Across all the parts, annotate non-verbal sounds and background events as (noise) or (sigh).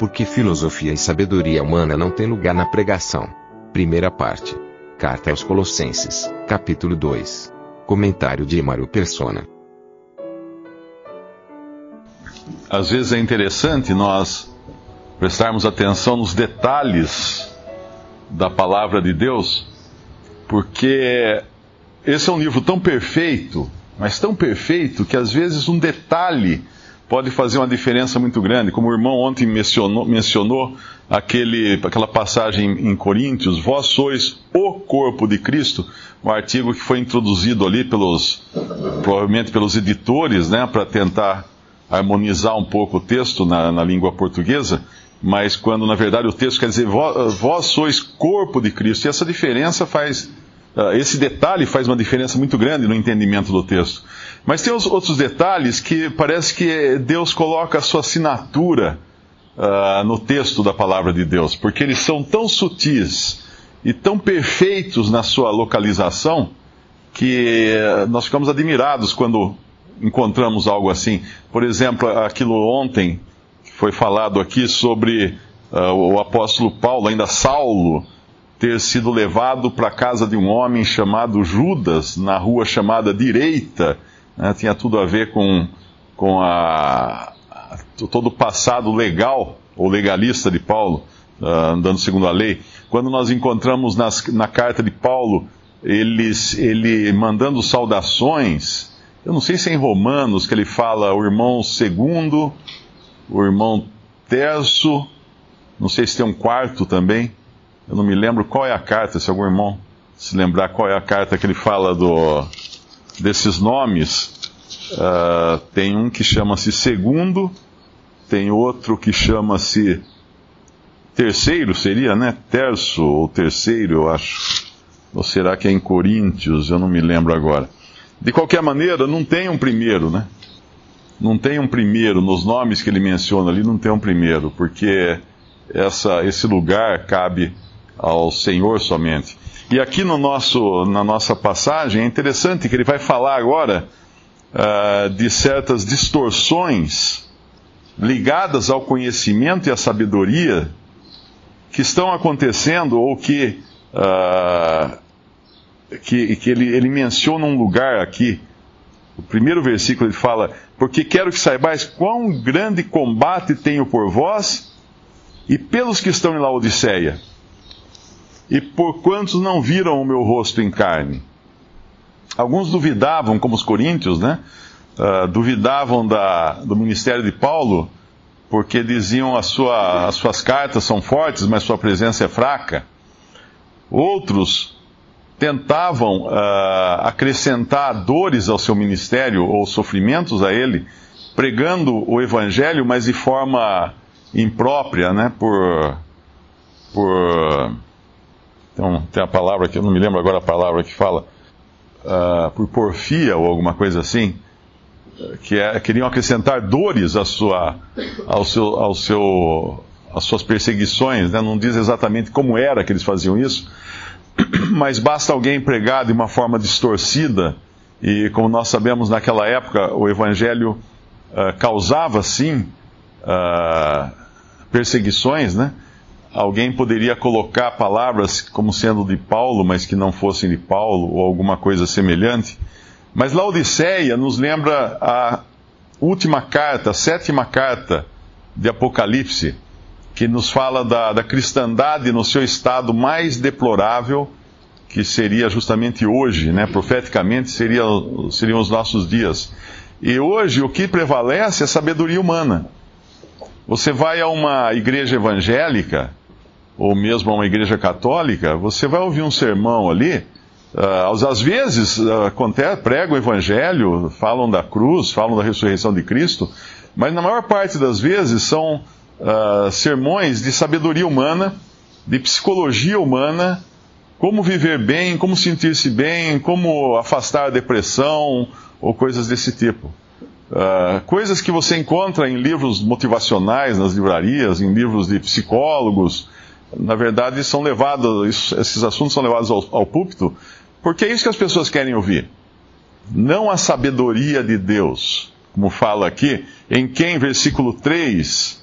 Porque filosofia e sabedoria humana não têm lugar na pregação. Primeira parte. Carta aos Colossenses, capítulo 2. Comentário de Emaro Persona. às vezes é interessante nós prestarmos atenção nos detalhes da palavra de Deus, porque esse é um livro tão perfeito, mas tão perfeito, que às vezes um detalhe pode fazer uma diferença muito grande. Como o irmão ontem mencionou, mencionou aquele, aquela passagem em Coríntios, vós sois o corpo de Cristo, um artigo que foi introduzido ali pelos, provavelmente pelos editores, né, para tentar harmonizar um pouco o texto na, na, língua portuguesa, mas quando na verdade o texto quer dizer vós, vós sois corpo de Cristo, e essa diferença faz, esse detalhe faz uma diferença muito grande no entendimento do texto. Mas tem os outros detalhes que parece que Deus coloca a sua assinatura uh, no texto da palavra de Deus, porque eles são tão sutis e tão perfeitos na sua localização que nós ficamos admirados quando encontramos algo assim. Por exemplo, aquilo ontem foi falado aqui sobre uh, o apóstolo Paulo, ainda Saulo, ter sido levado para a casa de um homem chamado Judas, na rua chamada Direita. Né? Tinha tudo a ver com, com a, todo o passado legal ou legalista de Paulo, uh, andando segundo a lei. Quando nós encontramos nas, na carta de Paulo, eles, ele mandando saudações eu não sei se é em Romanos que ele fala o irmão segundo, o irmão terço, não sei se tem um quarto também. Eu não me lembro qual é a carta, se algum irmão se lembrar qual é a carta que ele fala do, desses nomes. Uh, tem um que chama-se segundo, tem outro que chama-se terceiro, seria, né? Terço ou terceiro, eu acho. Ou será que é em Coríntios? Eu não me lembro agora. De qualquer maneira, não tem um primeiro, né? Não tem um primeiro, nos nomes que ele menciona ali, não tem um primeiro, porque essa, esse lugar cabe ao Senhor somente. E aqui no nosso, na nossa passagem, é interessante que ele vai falar agora uh, de certas distorções ligadas ao conhecimento e à sabedoria que estão acontecendo ou que uh, que, que ele, ele menciona um lugar aqui. O primeiro versículo ele fala: Porque quero que saibais quão grande combate tenho por vós e pelos que estão em Laodiceia, e por quantos não viram o meu rosto em carne. Alguns duvidavam, como os coríntios, né? Uh, duvidavam da, do ministério de Paulo, porque diziam a sua, as suas cartas são fortes, mas sua presença é fraca. Outros tentavam uh, acrescentar dores ao seu ministério ou sofrimentos a ele, pregando o evangelho, mas de forma imprópria, né? Por, por tem a palavra que eu não me lembro agora a palavra que fala uh, por porfia ou alguma coisa assim, que é, queriam acrescentar dores à sua, ao seu, ao seu, às suas perseguições, né? não diz exatamente como era que eles faziam isso, (coughs) mas basta alguém pregar de uma forma distorcida, e como nós sabemos naquela época, o Evangelho uh, causava sim uh, perseguições, né? Alguém poderia colocar palavras como sendo de Paulo, mas que não fossem de Paulo, ou alguma coisa semelhante. Mas Laodiceia nos lembra a última carta, a sétima carta de Apocalipse, que nos fala da, da cristandade no seu estado mais deplorável, que seria justamente hoje, né? profeticamente seria, seriam os nossos dias. E hoje o que prevalece é a sabedoria humana. Você vai a uma igreja evangélica, ou mesmo a uma igreja católica, você vai ouvir um sermão ali, Uh, às vezes uh, acontece, pregam o evangelho, falam da cruz, falam da ressurreição de Cristo, mas na maior parte das vezes são uh, sermões de sabedoria humana, de psicologia humana, como viver bem, como sentir-se bem, como afastar a depressão ou coisas desse tipo. Uh, coisas que você encontra em livros motivacionais nas livrarias, em livros de psicólogos, na verdade são levados, esses assuntos são levados ao, ao púlpito, porque é isso que as pessoas querem ouvir. Não a sabedoria de Deus, como fala aqui, em quem, versículo 3,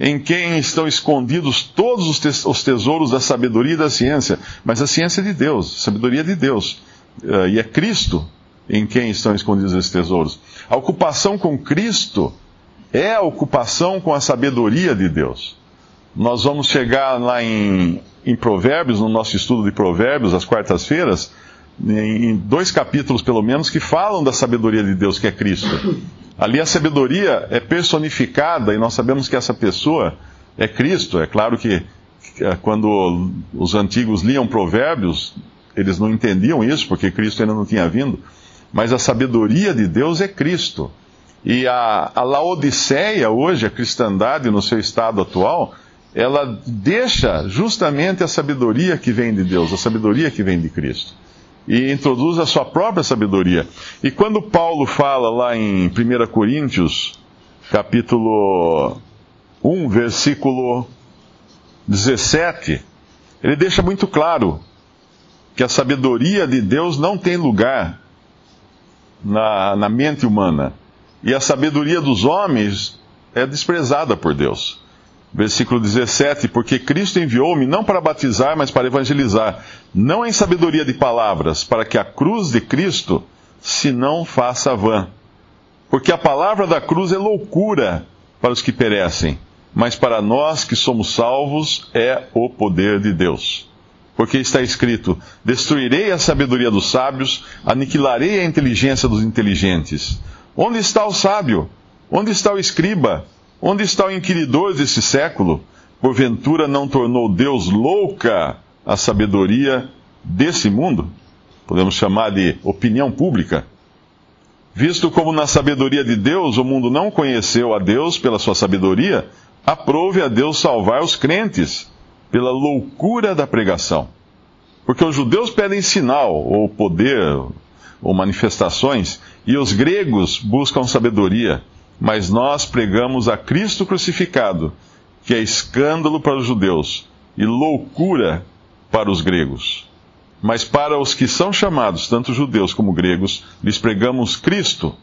em quem estão escondidos todos os tesouros da sabedoria e da ciência, mas a ciência de Deus, sabedoria de Deus, uh, e é Cristo em quem estão escondidos esses tesouros. A ocupação com Cristo é a ocupação com a sabedoria de Deus. Nós vamos chegar lá em, em Provérbios, no nosso estudo de Provérbios, às quartas-feiras, em dois capítulos pelo menos, que falam da sabedoria de Deus, que é Cristo. Ali a sabedoria é personificada e nós sabemos que essa pessoa é Cristo. É claro que quando os antigos liam Provérbios, eles não entendiam isso, porque Cristo ainda não tinha vindo mas a sabedoria de Deus é Cristo. E a, a Laodiceia, hoje, a cristandade no seu estado atual, ela deixa justamente a sabedoria que vem de Deus, a sabedoria que vem de Cristo. E introduz a sua própria sabedoria. E quando Paulo fala lá em 1 Coríntios, capítulo 1, versículo 17, ele deixa muito claro que a sabedoria de Deus não tem lugar na, na mente humana. E a sabedoria dos homens é desprezada por Deus. Versículo 17: Porque Cristo enviou-me não para batizar, mas para evangelizar, não em sabedoria de palavras, para que a cruz de Cristo se não faça vã. Porque a palavra da cruz é loucura para os que perecem, mas para nós que somos salvos é o poder de Deus. Porque está escrito: Destruirei a sabedoria dos sábios, aniquilarei a inteligência dos inteligentes. Onde está o sábio? Onde está o escriba? Onde está o inquiridor desse século? Porventura não tornou Deus louca a sabedoria desse mundo? Podemos chamar de opinião pública. Visto como na sabedoria de Deus o mundo não conheceu a Deus pela sua sabedoria, aprove a Deus salvar os crentes pela loucura da pregação. Porque os judeus pedem sinal, ou poder, ou manifestações, e os gregos buscam sabedoria, mas nós pregamos a Cristo crucificado, que é escândalo para os judeus e loucura para os gregos. Mas para os que são chamados, tanto judeus como gregos, lhes pregamos Cristo,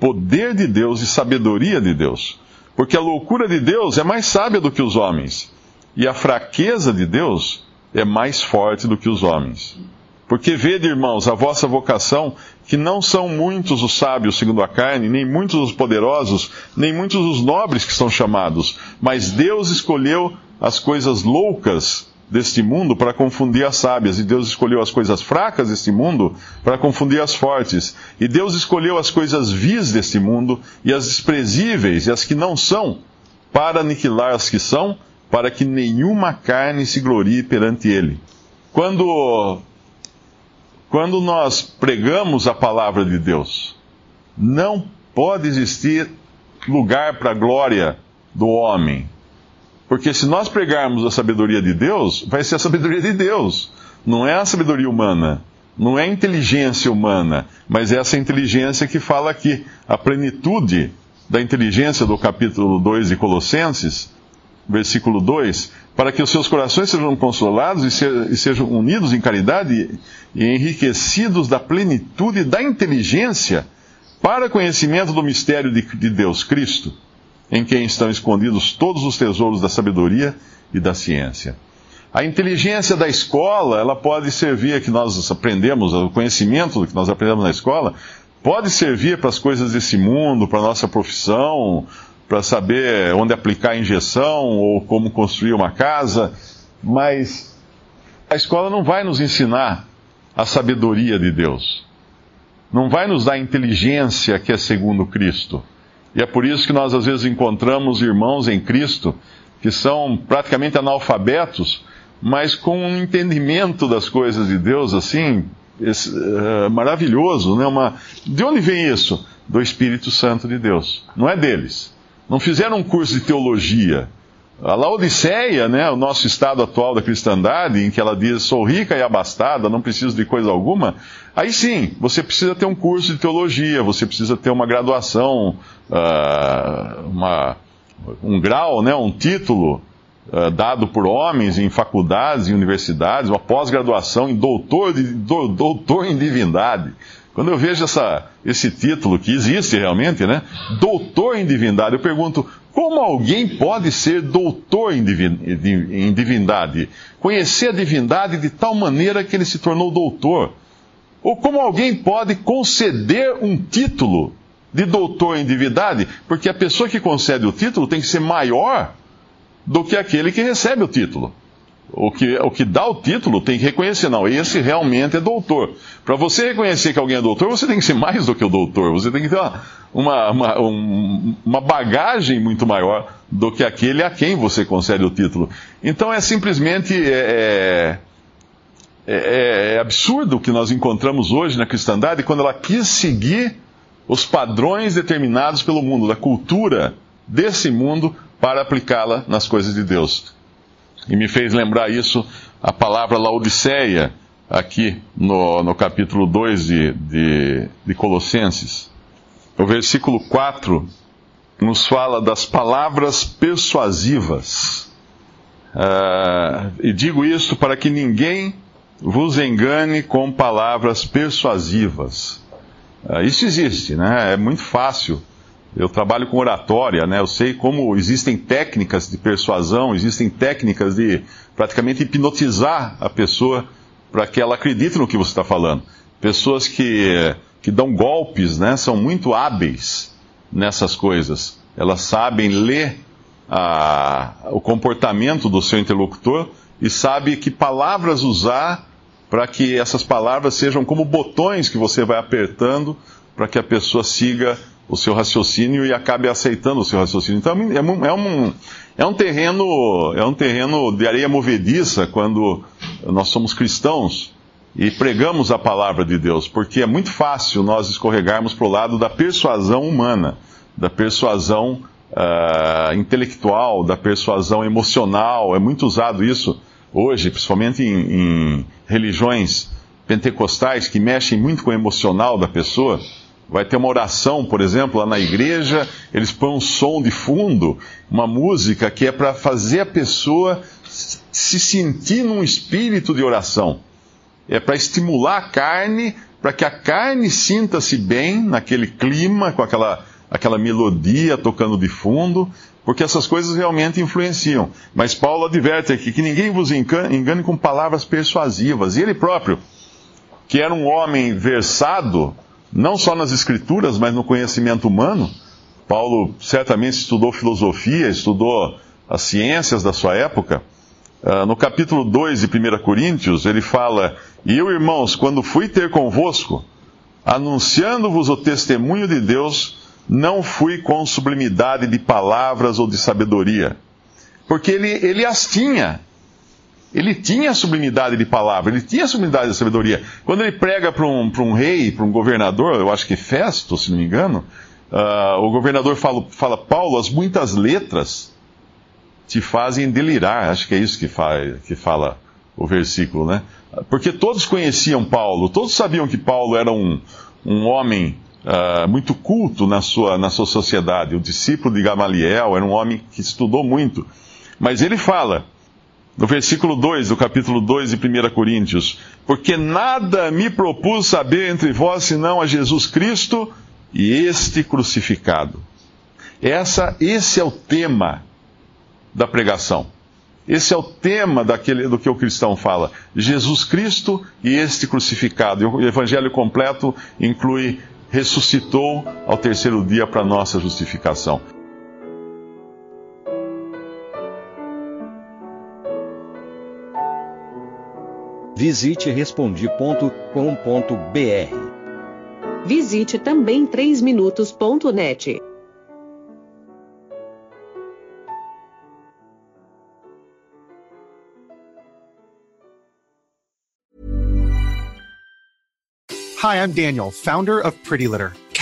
poder de Deus e sabedoria de Deus. Porque a loucura de Deus é mais sábia do que os homens e a fraqueza de Deus é mais forte do que os homens. Porque vede, irmãos, a vossa vocação, que não são muitos os sábios segundo a carne, nem muitos os poderosos, nem muitos os nobres que são chamados, mas Deus escolheu as coisas loucas deste mundo para confundir as sábias, e Deus escolheu as coisas fracas deste mundo para confundir as fortes, e Deus escolheu as coisas vis deste mundo e as desprezíveis e as que não são, para aniquilar as que são para que nenhuma carne se glorie perante ele. Quando, quando nós pregamos a palavra de Deus, não pode existir lugar para a glória do homem. Porque se nós pregarmos a sabedoria de Deus, vai ser a sabedoria de Deus, não é a sabedoria humana. Não é a inteligência humana, mas é essa inteligência que fala aqui. A plenitude da inteligência do capítulo 2 de Colossenses versículo 2, para que os seus corações sejam consolados e, sejam unidos em caridade e enriquecidos da plenitude da inteligência para conhecimento do mistério de, de Deus, Cristo, em quem estão escondidos todos os tesouros da sabedoria e da ciência. A inteligência da escola, ela pode servir, que nós aprendemos, o conhecimento que nós aprendemos na escola, pode servir para as coisas desse mundo, para a nossa profissão, para saber onde aplicar a injeção ou como construir uma casa, mas a escola não vai nos ensinar a sabedoria de Deus. Não vai nos dar inteligência que é segundo Cristo. E é por isso que nós às vezes encontramos irmãos em Cristo que são praticamente analfabetos, mas com um entendimento das coisas de Deus assim esse, uh, maravilhoso, né? Uma, de onde vem isso? Do Espírito Santo de Deus. Não é deles. Não fizeram um curso de teologia. A Laodiceia, né, o nosso estado atual da cristandade, em que ela diz sou rica e abastada, não preciso de coisa alguma, aí sim, você precisa ter um curso de teologia, você precisa ter uma graduação, uh, uma, um grau, né, um título uh, dado por homens em faculdades, em universidades, uma pós-graduação em doutor, de, do, doutor em divindade. Quando eu vejo essa, esse título, que existe realmente, né? Doutor em divindade, eu pergunto, como alguém pode ser doutor em, divindade? Conhecer a divindade de tal maneira que ele se tornou doutor? Ou como alguém pode conceder um título de doutor em divindade? Porque a pessoa que concede o título tem que ser maior do que aquele que recebe o título. O que, o que dá o título tem que reconhecer, não, esse realmente é doutor. Para você reconhecer que alguém é doutor, você tem que ser mais do que o doutor, você tem que ter uma, uma, uma, uma bagagem muito maior do que aquele a quem você concede o título. Então é simplesmente é, é, é, é absurdo o que nós encontramos hoje na cristandade quando ela quis seguir os padrões determinados pelo mundo, da cultura desse mundo, para aplicá-la nas coisas de Deus. E me fez lembrar isso a palavra Laodiceia, aqui no, no capítulo 2 de, de, de Colossenses. O versículo 4 nos fala das palavras persuasivas. Uh, e digo isso para que ninguém vos engane com palavras persuasivas. Uh, isso existe, né? É muito fácil eu trabalho com oratória, né? Eu sei como existem técnicas de persuasão, existem técnicas de praticamente hipnotizar a pessoa para que ela acredite no que você está falando. Pessoas que, que dão golpes, né? São muito hábeis nessas coisas. Elas sabem ler a, o comportamento do seu interlocutor e sabe que palavras usar para que essas palavras sejam como botões que você vai apertando para que a pessoa siga o seu raciocínio e acabe aceitando o seu raciocínio. Então é um, é um, é um terreno é um terreno de areia movediça quando nós somos cristãos e pregamos a palavra de Deus, porque é muito fácil nós escorregarmos para o lado da persuasão humana, da persuasão uh, intelectual, da persuasão emocional. É muito usado isso hoje, principalmente em, em religiões pentecostais que mexem muito com o emocional da pessoa vai ter uma oração, por exemplo, lá na igreja, eles põem um som de fundo, uma música que é para fazer a pessoa se sentir num espírito de oração. É para estimular a carne, para que a carne sinta-se bem naquele clima, com aquela, aquela melodia tocando de fundo, porque essas coisas realmente influenciam. Mas Paulo adverte aqui que ninguém vos engane, com palavras persuasivas. E ele próprio, que era um homem versado, não só nas escrituras, mas no conhecimento humano. Paulo certamente estudou filosofia, estudou as ciências da sua época. Uh, no capítulo 2 de 1 Coríntios, ele fala: E eu, irmãos, quando fui ter convosco, anunciando-vos o testemunho de Deus, não fui com sublimidade de palavras ou de sabedoria, porque ele, ele as tinha ele tinha sublimidade de palavra, ele tinha sublimidade de sabedoria. Quando ele prega para um, um rei, para um governador, eu acho que Festo, se não me engano, uh, o governador fala, fala, Paulo, as muitas letras te fazem delirar. Acho que é isso que, faz, que fala o versículo, né? Porque todos conheciam Paulo, todos sabiam que Paulo era um, um homem uh, muito culto na sua, na sua sociedade. O discípulo de Gamaliel era um homem que estudou muito. Mas ele fala no versículo 2 do capítulo 2 de 1 Coríntios: Porque nada me propus saber entre vós senão a Jesus Cristo e este crucificado. Essa, esse é o tema da pregação. Esse é o tema daquele, do que o cristão fala. Jesus Cristo e este crucificado. E o evangelho completo inclui ressuscitou ao terceiro dia para nossa justificação. Visite respondi.com.br. Visite também 3minutos.net. Hi, I'm Daniel, founder of Pretty Litter.